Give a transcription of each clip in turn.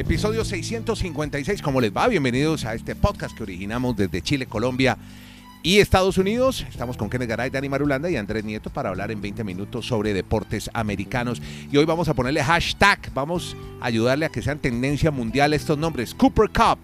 Episodio 656, ¿cómo les va? Bienvenidos a este podcast que originamos desde Chile, Colombia y Estados Unidos. Estamos con Kenneth Garay, Dani Marulanda y Andrés Nieto para hablar en 20 minutos sobre deportes americanos. Y hoy vamos a ponerle hashtag, vamos a ayudarle a que sean tendencia mundial estos nombres. Cooper Cup,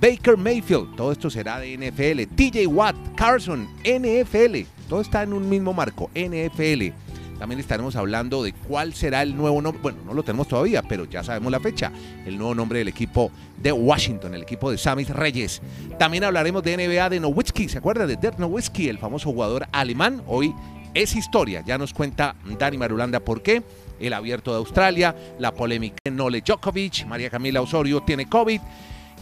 Baker Mayfield, todo esto será de NFL. TJ Watt, Carson, NFL, todo está en un mismo marco, NFL. También estaremos hablando de cuál será el nuevo nombre. Bueno, no lo tenemos todavía, pero ya sabemos la fecha. El nuevo nombre del equipo de Washington, el equipo de Sammy Reyes. También hablaremos de NBA de Nowitzki. ¿Se acuerda de Dirk Nowitzki, el famoso jugador alemán? Hoy es historia. Ya nos cuenta Dani Marulanda por qué. El abierto de Australia, la polémica en Nole Djokovic, María Camila Osorio tiene COVID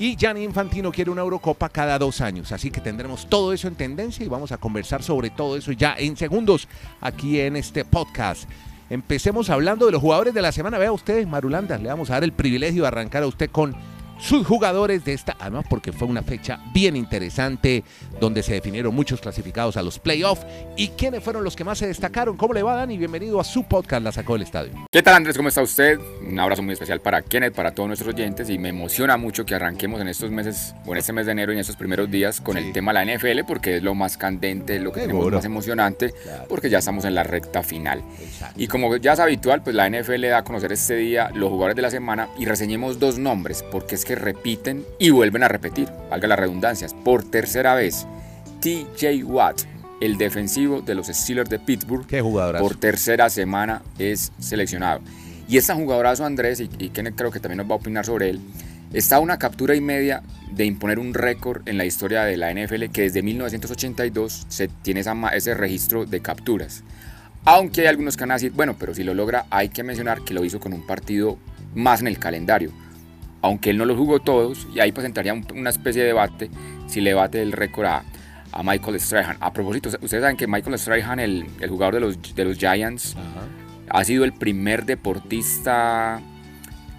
y Gianni Infantino quiere una Eurocopa cada dos años. Así que tendremos todo eso en tendencia y vamos a conversar sobre todo eso ya en segundos aquí en este podcast. Empecemos hablando de los jugadores de la semana. Vea usted, Marulanda, le vamos a dar el privilegio de arrancar a usted con sus jugadores de esta, además porque fue una fecha bien interesante donde se definieron muchos clasificados a los playoffs y quiénes fueron los que más se destacaron. ¿Cómo le va Dani? Bienvenido a su podcast La Sacó del Estadio. ¿Qué tal Andrés? ¿Cómo está usted? Un abrazo muy especial para Kenneth, para todos nuestros oyentes y me emociona mucho que arranquemos en estos meses, o en este mes de enero y en estos primeros días con el tema de la NFL porque es lo más candente, lo que tenemos más emocionante porque ya estamos en la recta final. Y como ya es habitual, pues la NFL da a conocer este día los jugadores de la semana y reseñemos dos nombres porque es que repiten y vuelven a repetir, valga las redundancias, por tercera vez. TJ Watt, el defensivo de los Steelers de Pittsburgh, Qué por tercera semana es seleccionado. Y este jugadorazo Andrés, y, y Kenneth creo que también nos va a opinar sobre él, está a una captura y media de imponer un récord en la historia de la NFL que desde 1982 se tiene ese registro de capturas. Aunque hay algunos que van a decir, bueno, pero si lo logra, hay que mencionar que lo hizo con un partido más en el calendario aunque él no lo jugó todos, y ahí pues entraría una especie de debate si le bate el récord a, Michael Strahan. A propósito, ustedes saben que Michael Strahan, el, jugador de los, de los Giants, ha sido el primer deportista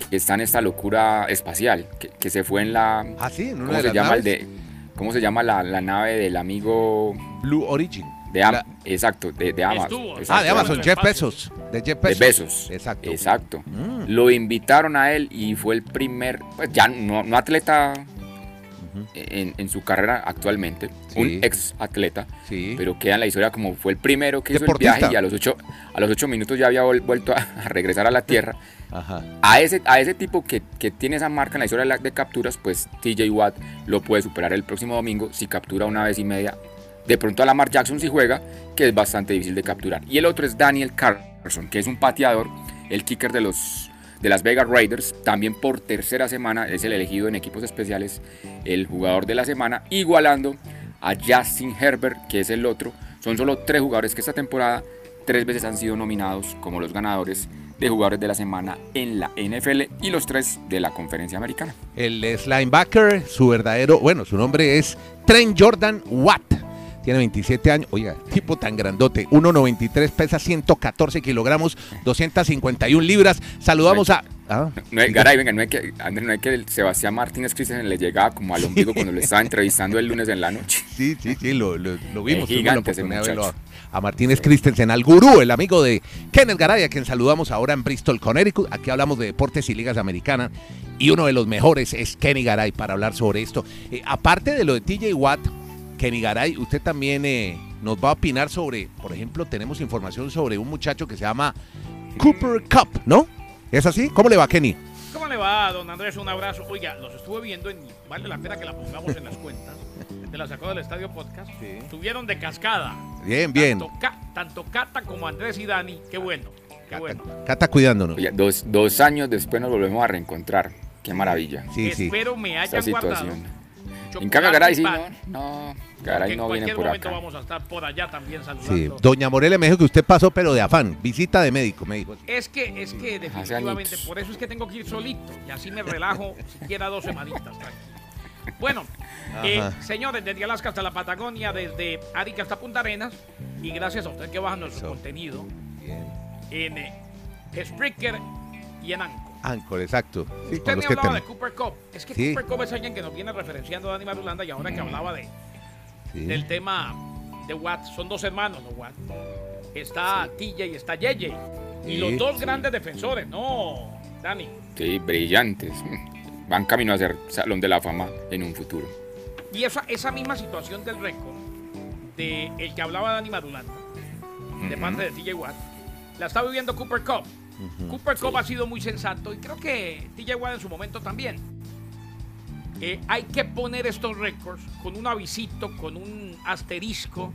que está en esta locura espacial, que, se fue en la... Ah, sí, ¿cómo, se llama el de, ¿Cómo se llama la, la nave del amigo... Blue Origin. De Exacto, de, Amazon. ah, de Amazon, Jeff Bezos. De Jeff Bezos. Exacto. Exacto. Mm. Lo invitaron a él y fue el primer, pues ya no, atleta en, su carrera actualmente, un ex atleta, pero queda en la historia como fue el primero que hizo el viaje y a los ocho, a los ocho minutos ya había vuelto a, regresar a la Tierra. A, ese, a ese tipo que, que, tiene esa marca en la historia de, de capturas, pues TJ Watt lo puede superar el próximo domingo si captura una vez y media de pronto a Lamar Jackson si juega, que es bastante difícil de capturar. Y el otro es Daniel Carson, que es un pateador, el kicker de los de las Vegas Raiders, también por tercera semana es el elegido en equipos especiales el jugador de la semana, igualando a Justin Herbert, que es el otro. Son solo tres jugadores que esta temporada tres veces han sido nominados como los ganadores de jugadores de la semana en la NFL y los tres de la conferencia americana. El linebacker, su verdadero, bueno, su nombre es Trent Jordan Watt tiene 27 años, oiga, tipo tan grandote, 1,93, pesa 114 kilogramos, 251 libras. Saludamos a... Ah, no, Garay, venga, no es que, Andrés, no es que Sebastián Martínez Christensen le llegaba como al ombligo cuando le estaba entrevistando el lunes en la noche. Sí, sí, sí, lo, vimos. gigante a, Martínez Christensen, al gurú, el amigo de Kenneth Garay, a quien saludamos ahora en Bristol, Connecticut. Aquí hablamos de deportes y ligas americanas. Y uno de los mejores es Kenny Garay para hablar sobre esto. Eh, aparte de lo de TJ Watt, Kenny Garay, usted también eh, nos va a opinar sobre, por ejemplo, tenemos información sobre un muchacho que se llama Cooper Cup, ¿no? ¿Es así? ¿Cómo le va, Kenny? ¿Cómo le va, don Andrés? Un abrazo. Oiga, los estuve viendo y vale la pena que la pongamos en las cuentas. De la sacó del Estadio Podcast. Sí. Estuvieron de cascada. Bien, bien. Tanto, Cata como Andrés y Dani. Qué bueno. Qué bueno. Cata cuidándonos. dos, dos, años después nos volvemos a reencontrar. Qué maravilla. Sí, Espero me hayan guardado. En cambio, Garay sí, no. no Garay no viene por acá. vamos a estar por allá también saludando. Sí, doña Morelia me dijo que usted pasó, pero de afán, visita de médico, me dijo. Es que, es que definitivamente, por eso es que tengo que ir solito y así me relajo siquiera dos semanitas. Bueno, eh, señores, desde Alaska hasta la Patagonia, desde Arica hasta Punta Arenas, y gracias a usted que baja nuestro contenido en eh, Spreaker y en Anco. Anchor, exacto. Usted me hablaba de Cooper Cup. Es que Cooper Cup es alguien que nos viene referenciando a Dani Marulanda y ahora que hablaba de del tema de Watt, son dos hermanos los Watt. Está TJ y está JJ. Y los dos grandes defensores, ¿no, Dani? Sí, brillantes. van camino a ser Salón de la Fama en un futuro. Y esa, esa misma situación del récord, de el que hablaba Dani Madulanda, de parte de TJ Watt, la está viviendo Cooper Cup. Cooper Cup ha sido muy sensato y creo que TJ Watt en su momento también. Eh, hay que poner estos récords con un avisito, con un asterisco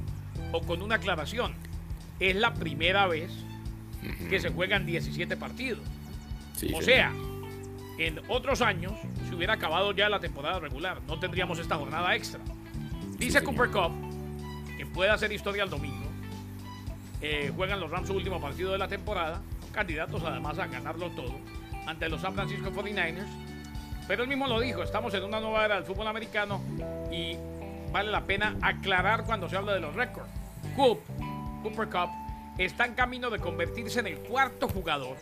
o con una aclaración. Es la primera vez que se juegan 17 partidos. o sea, en otros años se hubiera acabado ya la temporada regular. No tendríamos esta jornada extra. Dice Cooper Cup que puede hacer historia el domingo. Eh, juegan los Rams su último partido de la temporada. Candidatos además a ganarlo todo ante los San Francisco 49ers. Pero él mismo lo dijo, estamos en una nueva era del fútbol americano y vale la pena aclarar cuando se habla de los récords. Coop, Cooper Cup, está en camino de convertirse en el cuarto jugador,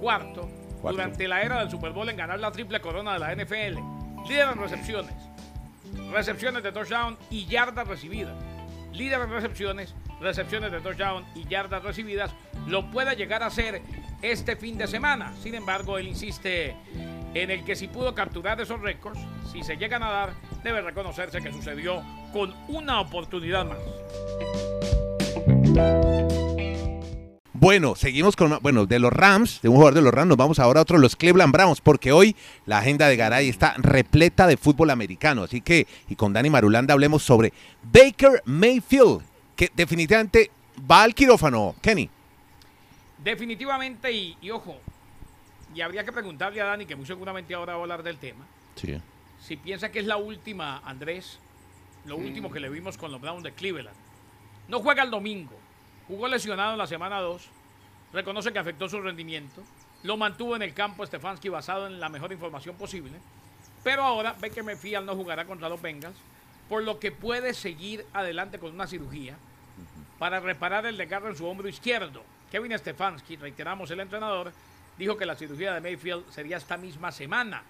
cuarto, durante la era del Super Bowl en ganar la triple corona de la NFL. Líder en recepciones, recepciones de touchdown y yardas recibidas. Líder en recepciones, recepciones de touchdown y yardas recibidas. Lo puede llegar a hacer este fin de semana. Sin embargo, él insiste en el que si pudo capturar esos récords, si se llegan a dar, debe reconocerse que sucedió con una oportunidad más. Bueno, seguimos con, bueno, de los Rams, de un jugador de los Rams, nos vamos ahora a otro, los Cleveland Browns, porque hoy la agenda de Garay está repleta de fútbol americano. Así que, y con Dani Marulanda hablemos sobre Baker Mayfield, que definitivamente va al quirófano, Kenny. Definitivamente, y, ojo, y habría que preguntarle a Dani, que muy seguramente ahora va a hablar del tema. Sí. Si piensa que es la última, Andrés, lo último que le vimos con los Browns de Cleveland. No juega el domingo Jugó lesionado en la semana 2. Reconoce que afectó su rendimiento. Lo mantuvo en el campo Stefanski basado en la mejor información posible. Pero ahora Baker Mayfield no jugará contra los Bengals, por lo que puede seguir adelante con una cirugía para reparar el desgarro en su hombro izquierdo. Kevin Stefanski, reiteramos el entrenador, dijo que la cirugía de Mayfield sería esta misma semana.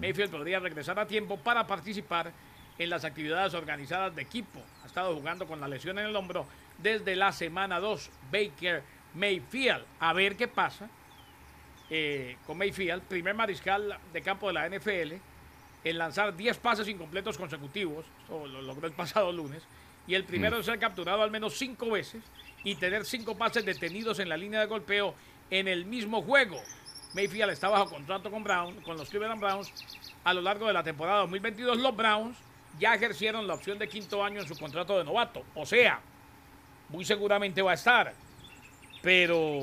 Mayfield podría regresar a tiempo para participar en las actividades organizadas de equipo. Ha estado jugando con la lesión en el hombro desde la semana 2. Baker Mayfield. A ver qué pasa eh, con Mayfield, primer mariscal de campo de la NFL, en lanzar 10 pases incompletos consecutivos. Eso lo logró el pasado lunes. Y el primero en ser capturado al menos 5 veces y tener 5 pases detenidos en la línea de golpeo en el mismo juego. Mayfield está bajo contrato con Brown, con los Cleveland Browns a lo largo de la temporada 2022. Los Browns ya ejercieron la opción de quinto año en su contrato de novato. O sea, muy seguramente va a estar, pero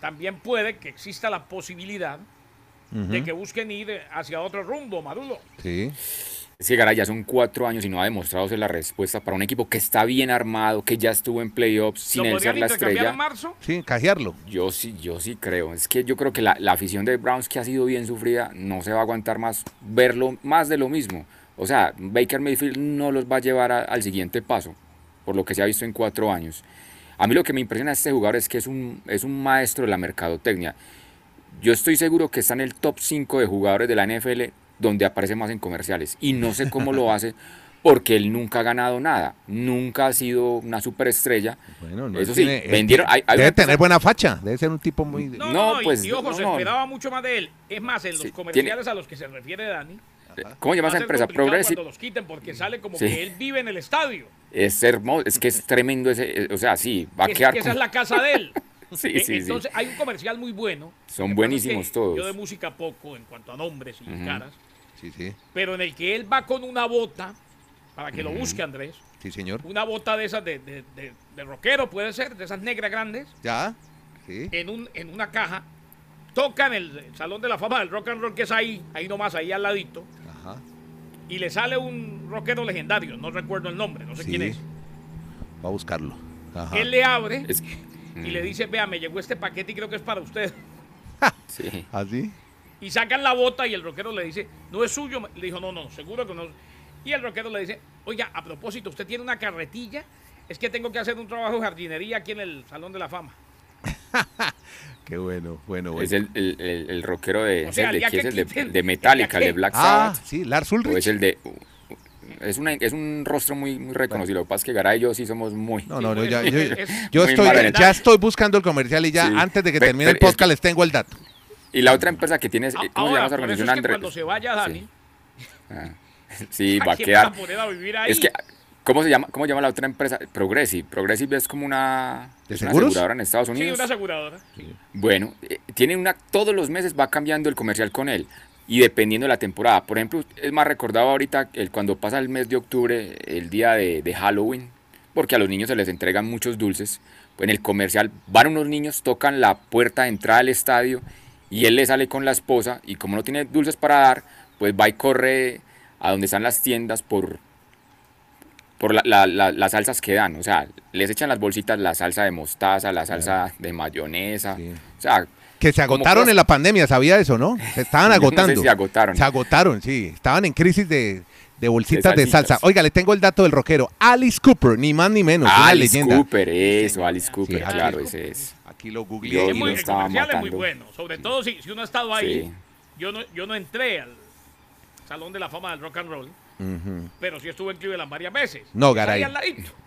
también puede que exista la posibilidad de que busquen ir hacia otro rumbo, Marulo. Sí. Es que Garay ya son cuatro años y no ha demostrado ser la respuesta para un equipo que está bien armado, que ya estuvo en playoffs sin él ser la estrella. en marzo? Sí, cajearlo. Yo sí, yo sí creo. Es que yo creo que la, la, afición de Browns, que ha sido bien sufrida, no se va a aguantar más verlo más de lo mismo. O sea, Baker Mayfield no los va a llevar al siguiente paso por lo que se ha visto en cuatro años. A mí lo que me impresiona de este jugador es que es un, es un maestro de la mercadotecnia. Yo estoy seguro que está en el top 5 de jugadores de la NFL donde aparece más en comerciales. Y no sé cómo lo hace porque él nunca ha ganado nada. Nunca ha sido una superestrella. Bueno, Eso sí, vendieron. debe tener buena facha. Debe ser un tipo muy. No, pues. Y, ojo, se esperaba mucho más de él. Es más, en los comerciales a los que se refiere Dani. ¿Cómo llama esa empresa? Progressive. Cuando los quiten porque sale como que él vive en el estadio. Es hermoso, es que es tremendo ese, o sea, sí, va a quedar. esa es la casa de él. sí, e, sí, Entonces hay un comercial muy bueno. Son buenísimos todos. Yo de música poco en cuanto a nombres y caras. Sí, sí. Pero en el que él va con una bota, para que lo busque Andrés. Sí, señor. Una bota de esas de, de, de, rockero, puede ser, de esas negras grandes. Ya, sí. En, un, en una caja. Toca en el Salón de la Fama del Rock and Roll, que es ahí, ahí nomás, ahí al ladito. Ajá y le sale un rockero legendario, no recuerdo el nombre, no sé quién es. Va a buscarlo. Él le abre y le dice, vea, me llegó este paquete y creo que es para usted. sí. ¿Así? Y sacan la bota y el rockero le dice, no es suyo. Le dijo, no, no, seguro que no. Y el rockero le dice, oiga, a propósito, usted tiene una carretilla, es que tengo que hacer un trabajo de jardinería aquí en el Salón de la Fama. Qué bueno, bueno, Es el, el, rockero de, o sea, de, es el de, de, Metallica, el de Black ah, Sabbath. sí, Lars Ulrich. es el de es, una, es un rostro muy, muy reconocido. Lo que pasa es que Garay y yo sí somos muy. No, no, no ya, yo, estoy, ya estoy buscando el comercial y ya antes de que termine el podcast les tengo el dato. Y la otra empresa que tiene, ah, ¿cómo se llama esa organización, Andrés? Cuando se vaya Dani. Sí, ah. va a quedar. Es que, ¿cómo se llama? ¿Cómo llama la otra empresa? Progressive. Progressive es como una, ¿De aseguradora en Estados Unidos. Sí, una aseguradora. Bueno, eh, tiene una, todos los meses va cambiando el comercial con él y dependiendo de la temporada. Por ejemplo, es más recordado ahorita el, cuando pasa el mes de octubre, el día de, de Halloween, porque a los niños se les entregan muchos dulces. Pues en el comercial van unos niños, tocan la puerta de entrada del estadio y él le sale con la esposa y como no tiene dulces para dar, pues va y corre a donde están las tiendas por, por la, las salsas que dan. O sea, les echan las bolsitas la salsa de mostaza, la salsa de mayonesa. O sea, que se agotaron en la pandemia, ¿sabía eso, no? Se estaban agotando. No se agotaron. Se agotaron, sí. Estaban en crisis de, de bolsitas de, salsa. Oiga, le tengo el dato del rockero. Alice Cooper, ni más ni menos. Alice Cooper, eso, Alice Cooper, claro, ese es. Aquí lo googleé. Muy, el comercial es muy bueno. Sobre todo si, si uno ha estado ahí. Yo, no, yo no entré al Salón de la Fama del Rock and Roll. Pero sí estuve en Cleveland varias veces. No, Garay.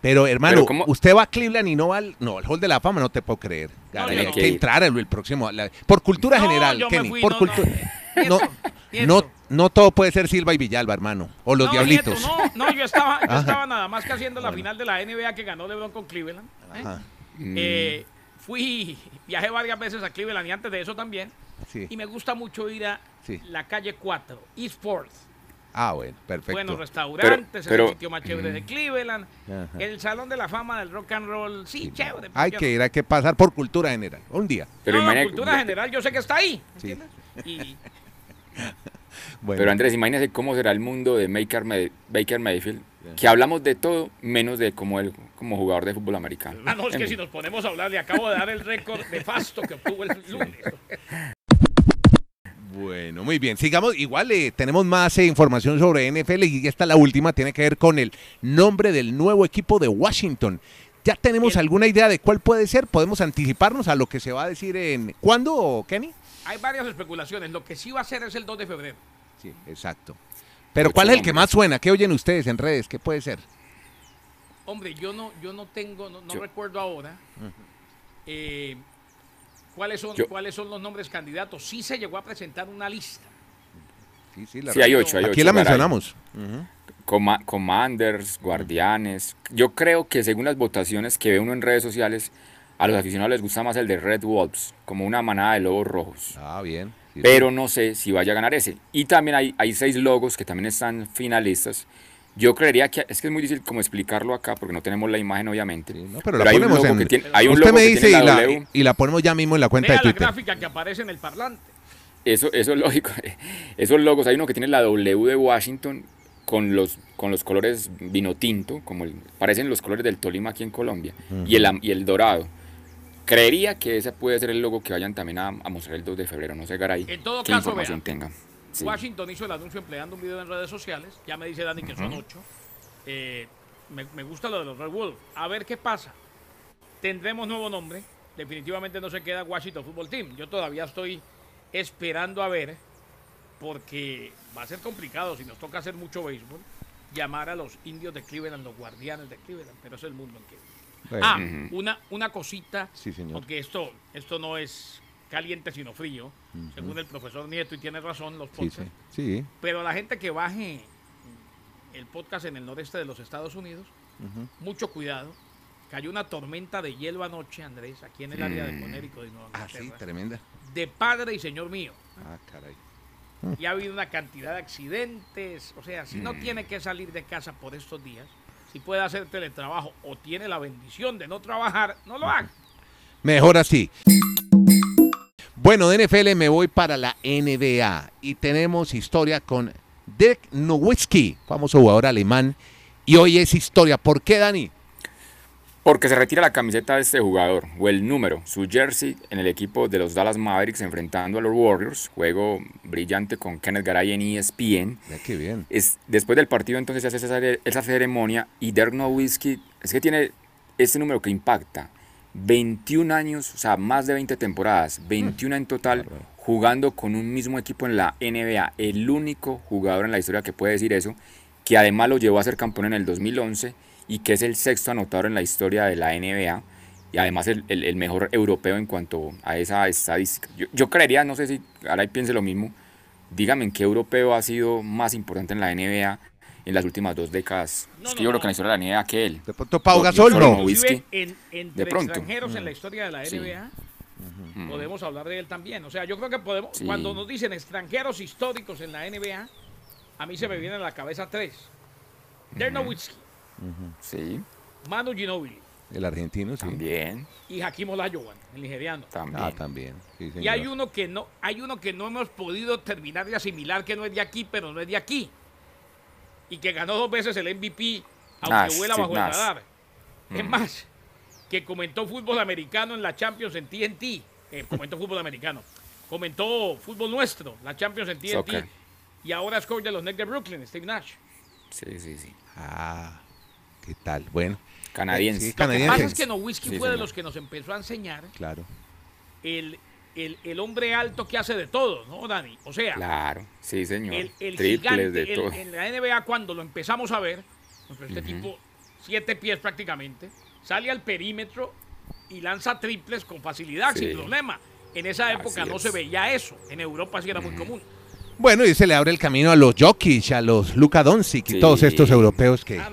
Pero hermano, usted va a Cleveland y no va al, no, al Hall de la Fama, no te puedo creer. Garay, hay que entrar el, próximo. por cultura general, Kenny. por cultura. No, no, no, todo puede ser Silva y Villalba, hermano. O los Diablitos. no, no, yo estaba, yo estaba nada más que haciendo la final de la NBA que ganó LeBron con Cleveland. ¿eh? Eh, fui, viajé varias veces a Cleveland y antes de eso también. Y me gusta mucho ir a la calle 4, East Fourth. Ah, bueno, perfecto. Buenos restaurantes, el sitio más chévere de Cleveland, el Salón de la Fama del Rock and Roll, sí, chévere. Hay que ir, hay que pasar por cultura general, un día. Pero no, cultura general yo sé que está ahí, ¿entiendes? Y... Pero Andrés, imagínese cómo será el mundo de Baker, Baker Mayfield, que hablamos de todo menos de cómo él como jugador de fútbol americano. Ah, no, es que si nos ponemos a hablar, le acabo de dar el récord de fasto que obtuvo el lunes. Bueno, muy bien. Sigamos. Igual eh, tenemos más eh, información sobre NFL y esta la última tiene que ver con el nombre del nuevo equipo de Washington. ¿Ya tenemos alguna idea de cuál puede ser? ¿Podemos anticiparnos a lo que se va a decir en... ¿Cuándo, Kenny? Hay varias especulaciones. Lo que sí va a ser es el 2 de febrero. Sí, exacto. Pero ¿cuál es el que más suena? ¿Qué oyen ustedes en redes? ¿Qué puede ser? Hombre, yo no, yo no tengo, no, recuerdo ahora. ¿Cuáles son, ¿Cuáles son los nombres candidatos? Sí se llegó a presentar una lista. Sí, sí, la sí hay ocho. Hay Aquí la mencionamos. commanders, Guardianes. Yo creo que según las votaciones que ve uno en redes sociales, a los aficionados les gusta más el de Red Wolves, como una manada de lobos rojos. Ah, bien. Pero no sé si vaya a ganar ese. Y también hay, hay seis logos que también están finalistas. Yo creería que es que es muy difícil como explicarlo acá porque no tenemos la imagen obviamente. pero, hay un logo que tiene, hay un logo me dice y, la, y la ponemos ya mismo en la cuenta de Twitter. la gráfica que aparece en el parlante. Eso, eso es lógico. Esos logos, hay uno que tiene la W de Washington con los, con los colores vino tinto, como parecen los colores del Tolima aquí en Colombia, y, el, y el dorado. Creería que ese puede ser el logo que vayan también a, mostrar el 2 de febrero. No sé, Garay. En todo qué caso, información Washington hizo el anuncio empleando un video en redes sociales. Ya me dice Dani que son ocho. Eh, me, gusta lo de los Red Wolves. A ver qué pasa. Tendremos nuevo nombre. Definitivamente no se queda Washington Football Team. Yo todavía estoy esperando a ver, porque va a ser complicado si nos toca hacer mucho béisbol, llamar a los indios de Cleveland, los guardianes de Cleveland, pero es el mundo en que... Ah, una, una cosita, sí, señor. porque esto, esto no es caliente sino frío, según el profesor Nieto, y tiene razón los podcasts. Sí, Pero la gente que baje el podcast en el noreste de los Estados Unidos, mucho cuidado. Cayó una tormenta de hielo anoche, Andrés, aquí en el área de mm. Conérico de Nueva Ah, sí, tremenda. De padre y señor mío. Ah, caray. Y ha habido una cantidad de accidentes. O sea, si no mm. tiene que salir de casa por estos días, si puede hacer teletrabajo o tiene la bendición de no trabajar, no lo haga. Mejor así. Bueno, de NFL me voy para la NBA y tenemos historia con Dirk Nowitzki, famoso jugador alemán. Y hoy es historia. ¿Por qué, Dani? Porque se retira la camiseta de este jugador, o el número, su jersey, en el equipo de los Dallas Mavericks enfrentando a los Warriors. Juego brillante con Kenneth Garay en ESPN. qué bien. Es, después del partido entonces se hace esa, ceremonia y Dirk Nowitzki, es que tiene este número que impacta. 21 años, o sea, más de 20 temporadas, 21 en total, jugando con un mismo equipo en la NBA. El único jugador en la historia que puede decir eso, que además lo llevó a ser campeón en el 2011 y que es el sexto anotador en la historia de la NBA. y además el, mejor europeo en cuanto a esa estadística. Yo, creería, no sé si ahora piense lo mismo, dígame en qué europeo ha sido más importante en la NBA en las últimas dos décadas. es que yo creo que en la historia de la NBA que él. De pronto Pau Gasol, no. En, entre de pronto. extranjeros en la historia de la NBA. Podemos hablar de él también. O sea, yo creo que podemos. Cuando nos dicen extranjeros históricos en la NBA, a mí se me vienen a la cabeza tres: Dirk Nowitzki. Sí. Manu Ginobili. El argentino, sí. También. Y Hakim Olajuwon, el nigeriano. También. Ah, también. y hay uno que no, hay uno que no hemos podido terminar de asimilar que no es de aquí, pero no es de aquí. Y que ganó dos veces el MVP, aunque vuela bajo el radar. Es mm. más, que comentó fútbol americano en la Champions en TNT. Eh, comentó fútbol americano. Comentó fútbol nuestro, la Champions en TNT. Y ahora es coach de los Nets de Brooklyn, Steve Nash. Sí, sí, sí. Ah, ¿qué tal? Bueno. Canadiense. Lo que pasa es que Nowitzki fue de los que nos empezó a enseñar claro. el, el, hombre alto que hace de todo, ¿no, Dani? O sea, claro, sí, señor. El, gigante, de todo. En la NBA, cuando lo empezamos a ver, este tipo, siete pies prácticamente, sale al perímetro y lanza triples con facilidad, sin problema. En esa época no se veía eso. En Europa sí era muy común. Bueno, y se le abre el camino a los Jokic, a los Luka Doncic y todos estos europeos que, ah,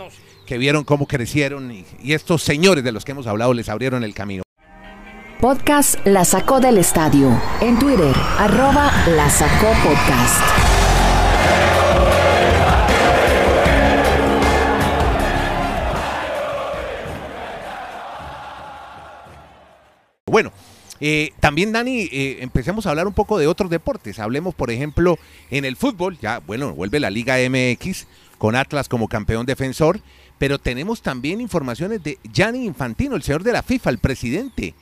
que vieron cómo crecieron y, y estos señores de los que hemos hablado les abrieron el camino. Podcast La Sacó del Estadio. En Twitter, arroba La Sacó Podcast. Bueno, eh, también, Dani, eh, empecemos a hablar un poco de otros deportes. Hablemos, por ejemplo, en el fútbol. Ya, bueno, vuelve la Liga MX con Atlas como campeón defensor pero tenemos también informaciones de Gianni Infantino, el señor de la FIFA, el presidente.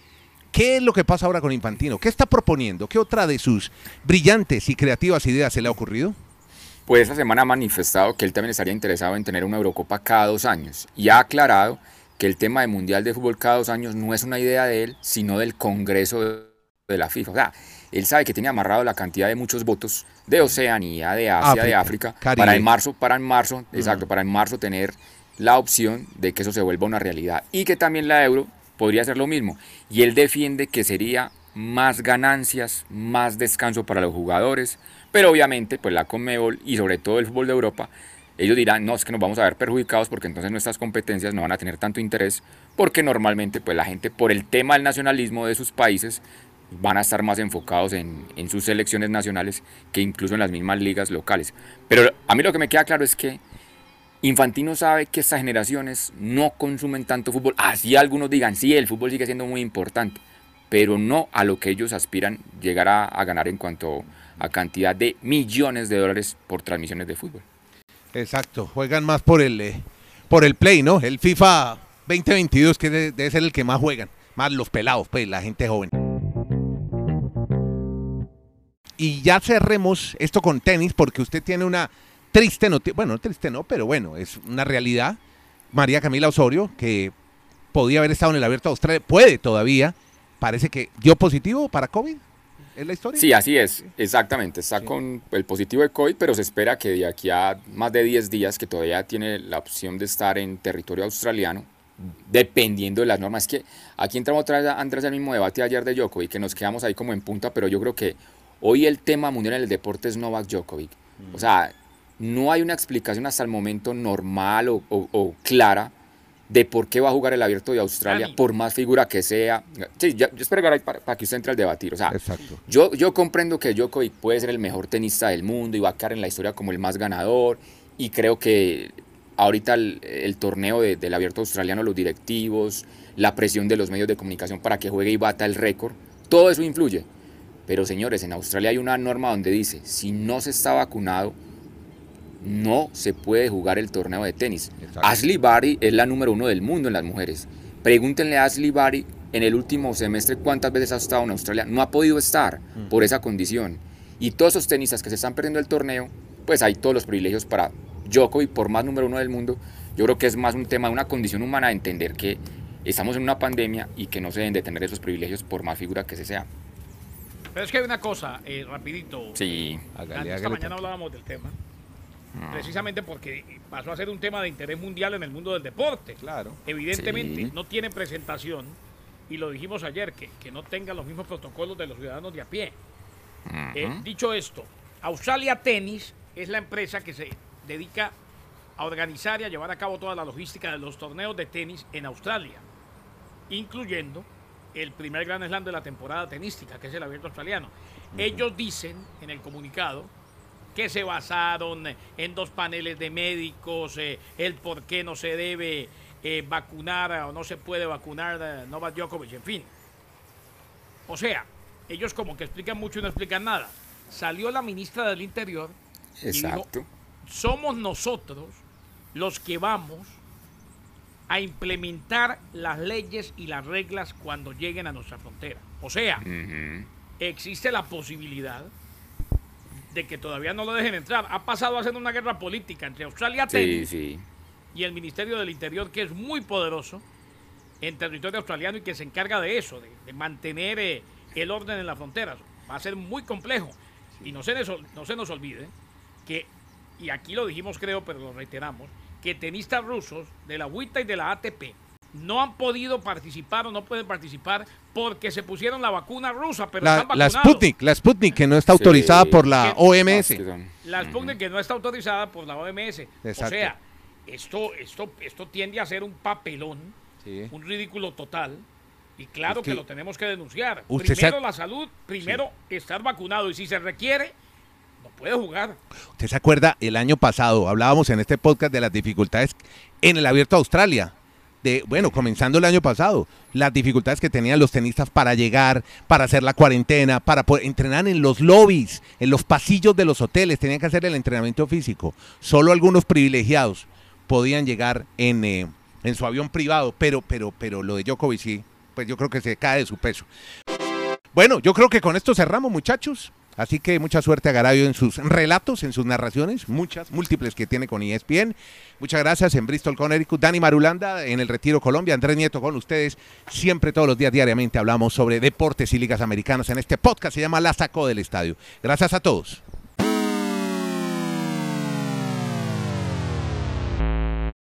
¿Qué es lo que pasa ahora con Infantino? ¿Qué está proponiendo? ¿Qué otra de sus brillantes y creativas ideas se le ha ocurrido? Pues esta semana ha manifestado que él también estaría interesado en tener una Eurocopa cada dos años y ha aclarado que el tema de Mundial de Fútbol cada dos años no es una idea de él, sino del Congreso de la FIFA. O sea, él sabe que tiene amarrado la cantidad de muchos votos de Oceanía, de Asia, de África, para en marzo, para en marzo, exacto, para en marzo tener la opción de que eso se vuelva una realidad y que también la euro podría ser lo mismo. Y él defiende que sería más ganancias, más descanso para los jugadores, pero obviamente pues la Conmebol y sobre todo el fútbol de Europa, ellos dirán, no, es que nos vamos a ver perjudicados porque entonces nuestras competencias no van a tener tanto interés, porque normalmente pues la gente por el tema del nacionalismo de sus países van a estar más enfocados en, en sus selecciones nacionales que incluso en las mismas ligas locales. Pero a mí lo que me queda claro es que Infantino sabe que estas generaciones no consumen tanto fútbol. Así algunos digan, sí, el fútbol sigue siendo muy importante, pero no a lo que ellos aspiran llegar a, ganar en cuanto a cantidad de millones de dólares por transmisiones de fútbol. Exacto, juegan más por el, eh, por el play, ¿no? El FIFA 2022 que debe ser el que más juegan, más los pelados, pues, la gente joven. Y ya cerremos esto con tenis porque usted tiene una triste noticia, bueno, triste no, pero bueno, es una realidad. María Camila Osorio, que podía haber estado en el Abierto de Australia, puede todavía, parece que dio positivo para COVID. ¿Es la historia? Sí, así es, exactamente. Está con el positivo de COVID, pero se espera que de aquí a más de 10 días, que todavía tiene la opción de estar en territorio australiano, dependiendo de las normas. Es que aquí entramos otra vez, Andrés, el mismo debate ayer de Djokovic, que nos quedamos ahí como en punta, pero yo creo que hoy el tema mundial en el deporte es Novak Djokovic. O sea, no hay una explicación hasta el momento normal o, clara de por qué va a jugar el abierto de Australia, por más figura que sea. Sí, yo, espero para, para, que usted entre al debatir. O sea, Yo, yo comprendo que Djokovic puede ser el mejor tenista del mundo y va a quedar en la historia como el más ganador. Y creo que ahorita el, torneo del abierto australiano, los directivos, la presión de los medios de comunicación para que juegue y bata el récord, todo eso influye. Pero señores, en Australia hay una norma donde dice, si no se está vacunado, no se puede jugar el torneo de tenis. Ashley Barry es la número uno del mundo en las mujeres. Pregúntenle a Ashley Barry en el último semestre cuántas veces ha estado en Australia. No ha podido estar mm. por esa condición. Y todos esos tenistas que se están perdiendo el torneo, pues hay todos los privilegios para Djokovic por más número uno del mundo. Yo creo que es más un tema de una condición humana de entender que estamos en una pandemia y que no se deben de tener esos privilegios por más figura que se sea. Pero es que hay una cosa, eh, rapidito. Sí. esta mañana hablábamos del tema. Precisamente porque pasó a ser un tema de interés mundial en el mundo del deporte. Claro. Evidentemente no tiene presentación y lo dijimos ayer, que, que no tenga los mismos protocolos de los ciudadanos de a pie. Eh, dicho esto, Australia Tennis es la empresa que se dedica a organizar y a llevar a cabo toda la logística de los torneos de tenis en Australia, incluyendo el primer Gran Slam de la temporada tenística, que es el abierto australiano. Ellos dicen en el comunicado que se basaron en dos paneles de médicos, eh, el por qué no se debe eh, vacunar o no se puede vacunar a Novak Djokovic, en fin. O sea, ellos como que explican mucho y no explican nada. Salió la ministra del Interior Exacto. somos nosotros los que vamos a implementar las leyes y las reglas cuando lleguen a nuestra frontera. O sea, existe la posibilidad de que todavía no lo dejen entrar. Ha pasado a ser una guerra política entre Australia y el Ministerio del Interior, que es muy poderoso en territorio australiano y que se encarga de eso, de, mantener eh, el orden en las fronteras. Va a ser muy complejo. Y no se, no se nos olvide que, y aquí lo dijimos creo, pero lo reiteramos, que tenistas rusos de la WITA y de la ATP no han podido participar o no pueden participar porque se pusieron la vacuna rusa, pero la, La Sputnik, la Sputnik que no está autorizada por la OMS. La Sputnik que no está autorizada por la OMS. O sea, esto, esto, esto tiende a ser un papelón, un ridículo total. Y claro que, lo tenemos que denunciar. Primero la salud, primero estar vacunado y si se requiere, no puede jugar. ¿Usted se acuerda el año pasado? Hablábamos en este podcast de las dificultades en el Abierto Australia. De, bueno, comenzando el año pasado, las dificultades que tenían los tenistas para llegar, para hacer la cuarentena, para poder entrenar en los lobbies, en los pasillos de los hoteles, tenían que hacer el entrenamiento físico. Solo algunos privilegiados podían llegar en, eh, en su avión privado, pero, pero, pero lo de Djokovic sí, pues yo creo que se cae de su peso. Bueno, yo creo que con esto cerramos, muchachos. Así que mucha suerte a Garavio en sus relatos, en sus narraciones, muchas, múltiples que tiene con ESPN. Muchas gracias en Bristol, Connecticut. Dani Marulanda en el Retiro Colombia. Andrés Nieto con ustedes. Siempre, todos los días, diariamente, hablamos sobre deportes y ligas americanas en este podcast. Se llama La Sacó del Estadio. Gracias a todos.